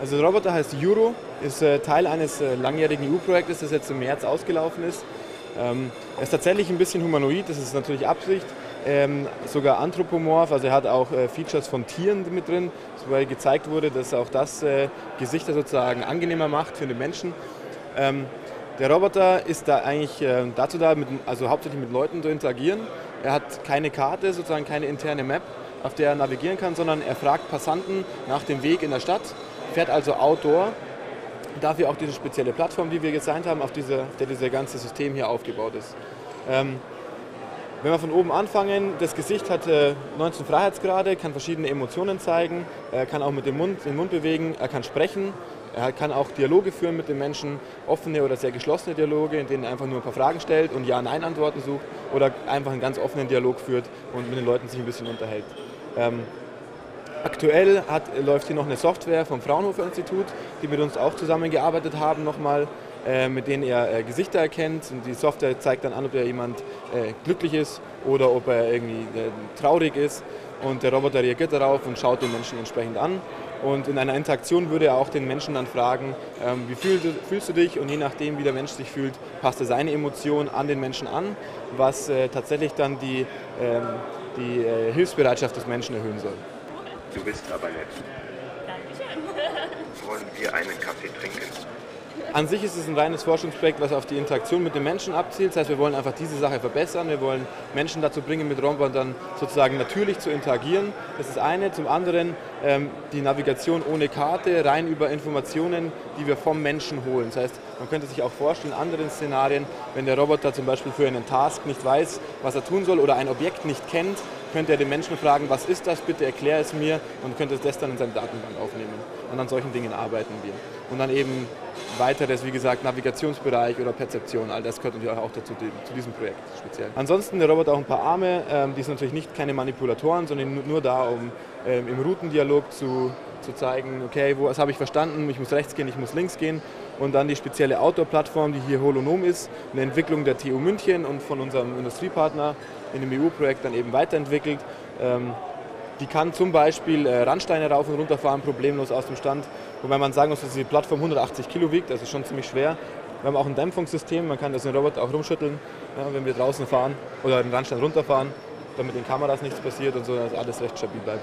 Also der Roboter heißt Euro, ist äh, Teil eines äh, langjährigen EU-Projektes, das jetzt im März ausgelaufen ist. Ähm, er ist tatsächlich ein bisschen humanoid, das ist natürlich Absicht. Ähm, sogar anthropomorph, also er hat auch äh, Features von Tieren mit drin, weil gezeigt wurde, dass auch das äh, Gesichter sozusagen angenehmer macht für den Menschen. Ähm, der Roboter ist da eigentlich äh, dazu da, mit, also hauptsächlich mit Leuten zu interagieren. Er hat keine Karte, sozusagen keine interne Map, auf der er navigieren kann, sondern er fragt Passanten nach dem Weg in der Stadt fährt also Outdoor. Dafür auch diese spezielle Plattform, die wir gesigned haben, auf, diese, auf der dieses ganze System hier aufgebaut ist. Ähm, wenn wir von oben anfangen, das Gesicht hat äh, 19 Freiheitsgrade, kann verschiedene Emotionen zeigen, er kann auch mit dem Mund den Mund bewegen, er kann sprechen, er kann auch Dialoge führen mit den Menschen, offene oder sehr geschlossene Dialoge, in denen er einfach nur ein paar Fragen stellt und Ja-Nein-Antworten sucht oder einfach einen ganz offenen Dialog führt und mit den Leuten sich ein bisschen unterhält. Ähm, Aktuell hat, läuft hier noch eine Software vom Fraunhofer Institut, die mit uns auch zusammengearbeitet haben nochmal, äh, mit denen er äh, Gesichter erkennt. Und die Software zeigt dann an, ob er jemand äh, glücklich ist oder ob er irgendwie äh, traurig ist. Und der Roboter reagiert darauf und schaut den Menschen entsprechend an. Und in einer Interaktion würde er auch den Menschen dann fragen, ähm, wie fühl, fühlst du dich? Und je nachdem, wie der Mensch sich fühlt, passt er seine Emotion an den Menschen an, was äh, tatsächlich dann die, ähm, die äh, Hilfsbereitschaft des Menschen erhöhen soll. Du bist aber nett. Dankeschön. Wollen wir einen Kaffee trinken? An sich ist es ein reines Forschungsprojekt, was auf die Interaktion mit den Menschen abzielt. Das heißt, wir wollen einfach diese Sache verbessern. Wir wollen Menschen dazu bringen, mit Robotern sozusagen natürlich zu interagieren. Das ist eine. Zum anderen ähm, die Navigation ohne Karte, rein über Informationen, die wir vom Menschen holen. Das heißt, man könnte sich auch vorstellen, in anderen Szenarien, wenn der Roboter zum Beispiel für einen Task nicht weiß, was er tun soll oder ein Objekt nicht kennt, könnte er den Menschen fragen, was ist das, bitte erklär es mir und könnte das dann in seine Datenbank aufnehmen. Und an solchen Dingen arbeiten wir. Und dann eben weiteres, wie gesagt, Navigationsbereich oder Perzeption, all das gehört natürlich auch dazu, zu diesem Projekt speziell. Ansonsten der Roboter auch ein paar Arme, ähm, die sind natürlich nicht keine Manipulatoren, sondern nur da, um ähm, im Routendialog zu, zu zeigen, okay, wo, was habe ich verstanden, ich muss rechts gehen, ich muss links gehen. Und dann die spezielle Outdoor-Plattform, die hier Holonom ist, eine Entwicklung der TU München und von unserem Industriepartner in dem EU-Projekt dann eben weiterentwickelt. Ähm, die kann zum Beispiel äh, Randsteine rauf und runter fahren, problemlos aus dem Stand. Wobei man sagen muss, dass die Plattform 180 Kilo wiegt, das ist schon ziemlich schwer. Wir haben auch ein Dämpfungssystem, man kann das den Roboter auch rumschütteln, ja, wenn wir draußen fahren oder den Randstein runterfahren, damit den Kameras nichts passiert und so, dass alles recht stabil bleibt.